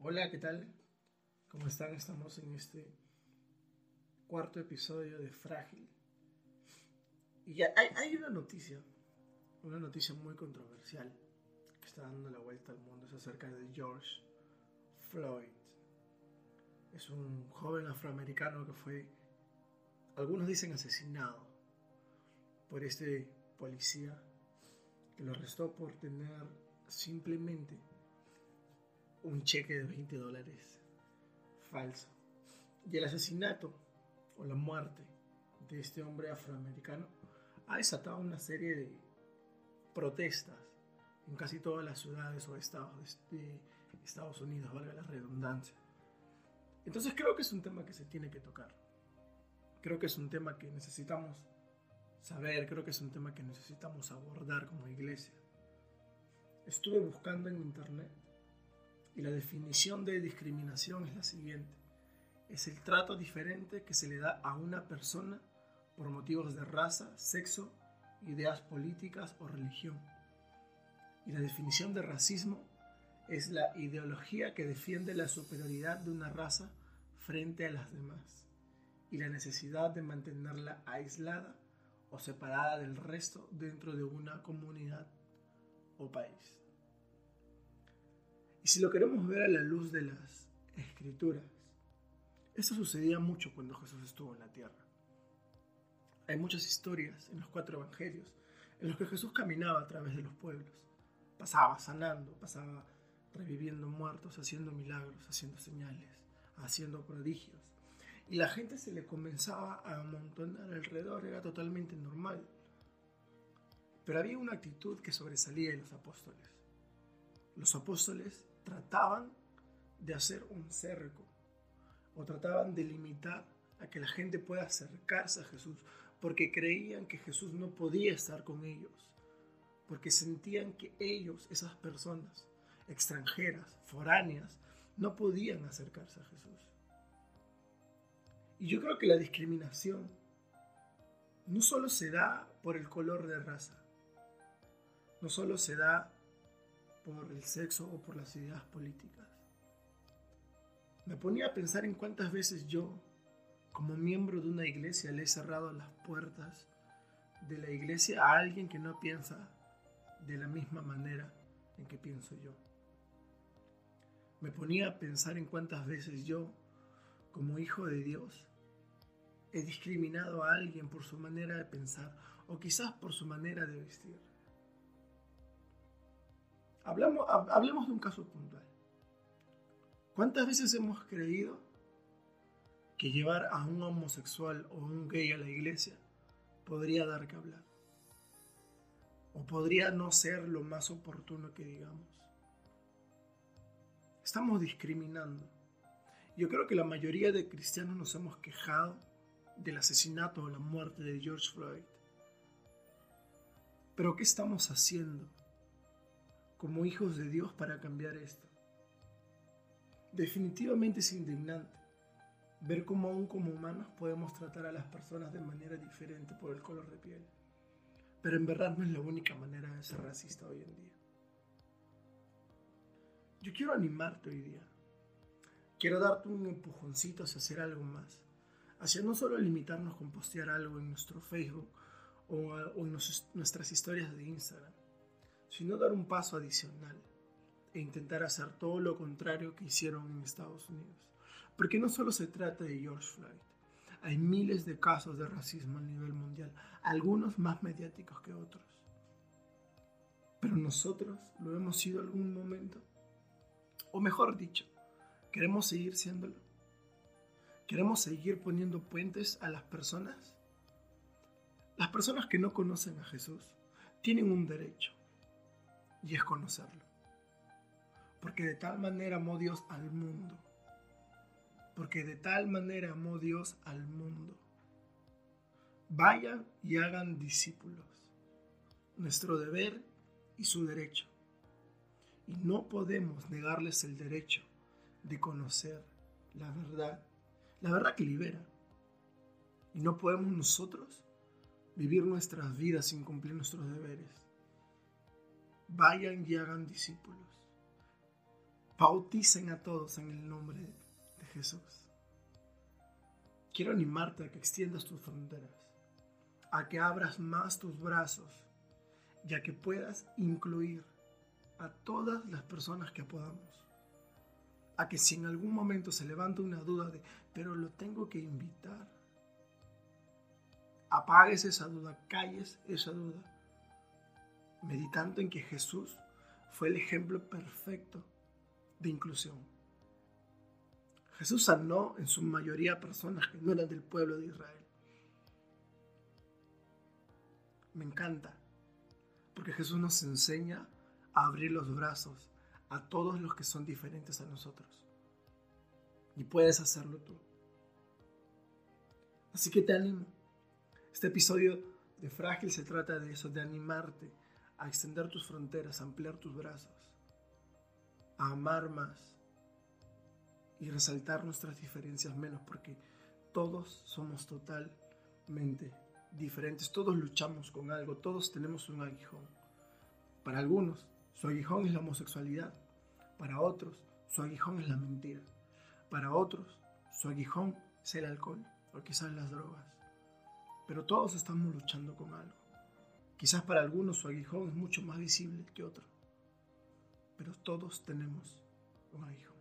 Hola, ¿qué tal? ¿Cómo están? Estamos en este cuarto episodio de Frágil. Y hay, una noticia, una noticia muy controversial que está dando la vuelta al mundo. Es acerca de George Floyd. Es un joven afroamericano que fue, algunos dicen asesinado por este policía que lo arrestó por tener simplemente un cheque de 20 dólares falso. Y el asesinato o la muerte de este hombre afroamericano ha desatado una serie de protestas en casi todas las ciudades o estados de Estados Unidos, valga la redundancia. Entonces creo que es un tema que se tiene que tocar. Creo que es un tema que necesitamos saber, creo que es un tema que necesitamos abordar como iglesia. Estuve buscando en internet y la definición de discriminación es la siguiente. Es el trato diferente que se le da a una persona por motivos de raza, sexo, ideas políticas o religión. Y la definición de racismo es la ideología que defiende la superioridad de una raza frente a las demás y la necesidad de mantenerla aislada o separada del resto dentro de una comunidad o país. Y si lo queremos ver a la luz de las escrituras, esto sucedía mucho cuando Jesús estuvo en la tierra. Hay muchas historias en los cuatro evangelios en los que Jesús caminaba a través de los pueblos. Pasaba sanando, pasaba reviviendo muertos, haciendo milagros, haciendo señales, haciendo prodigios. Y la gente se le comenzaba a amontonar alrededor, era totalmente normal. Pero había una actitud que sobresalía en los apóstoles. Los apóstoles trataban de hacer un cerco o trataban de limitar a que la gente pueda acercarse a Jesús porque creían que Jesús no podía estar con ellos, porque sentían que ellos, esas personas extranjeras, foráneas, no podían acercarse a Jesús. Y yo creo que la discriminación no solo se da por el color de raza, no solo se da por el sexo o por las ideas políticas. Me ponía a pensar en cuántas veces yo, como miembro de una iglesia, le he cerrado las puertas de la iglesia a alguien que no piensa de la misma manera en que pienso yo. Me ponía a pensar en cuántas veces yo, como hijo de Dios, he discriminado a alguien por su manera de pensar o quizás por su manera de vestir. Hablamos, hablemos de un caso puntual. ¿Cuántas veces hemos creído que llevar a un homosexual o un gay a la iglesia podría dar que hablar? O podría no ser lo más oportuno que digamos. Estamos discriminando. Yo creo que la mayoría de cristianos nos hemos quejado del asesinato o la muerte de George Floyd. Pero ¿qué estamos haciendo? como hijos de Dios para cambiar esto. Definitivamente es indignante ver cómo aún como humanos podemos tratar a las personas de manera diferente por el color de piel. Pero en no es la única manera de ser racista hoy en día. Yo quiero animarte hoy día. Quiero darte un empujoncito hacia hacer algo más. Hacia no solo limitarnos con postear algo en nuestro Facebook o, en nuestras historias de Instagram sino dar un paso adicional e intentar hacer todo lo contrario que hicieron en Estados Unidos. Porque no solo se trata de George Floyd, hay miles de casos de racismo a nivel mundial, algunos más mediáticos que otros. Pero nosotros lo hemos sido algún momento. O mejor dicho, queremos seguir siéndolo. Queremos seguir poniendo puentes a las personas. Las personas que no conocen a Jesús tienen un derecho y es conocerlo. Porque de tal manera amó Dios al mundo. Porque de tal manera amó Dios al mundo. Vayan y hagan discípulos. Nuestro deber y su derecho. Y no podemos negarles el derecho de conocer la verdad. La verdad que libera. Y no podemos nosotros vivir nuestras vidas sin cumplir nuestros deberes. Vayan y hagan discípulos. Bauticen a todos en el nombre de Jesús. Quiero animarte a que extiendas tus fronteras, a que abras más tus brazos y a que puedas incluir a todas las personas que podamos. A que si en algún momento se levanta una duda de, pero lo tengo que invitar, apagues esa duda, calles esa duda, meditando en que Jesús fue el ejemplo perfecto de inclusión. Jesús sanó en su mayoría personas que no eran del pueblo de Israel. Me encanta, porque Jesús nos enseña a abrir los brazos a todos los que son diferentes a nosotros. Y puedes hacerlo tú. Así que te animo este episodio de Frágil se trata de eso, de animarte a extender tus fronteras, a ampliar tus brazos, a amar más y resaltar nuestras diferencias menos, porque todos somos totalmente diferentes, todos luchamos con algo, todos tenemos un aguijón. Para algunos, su aguijón es la homosexualidad, para otros, su aguijón es la mentira, para otros, su aguijón es el alcohol o quizás las drogas pero todos estamos luchando con algo. Quizás para algunos su aguijón es mucho más visible que otro, pero todos tenemos un aguijón.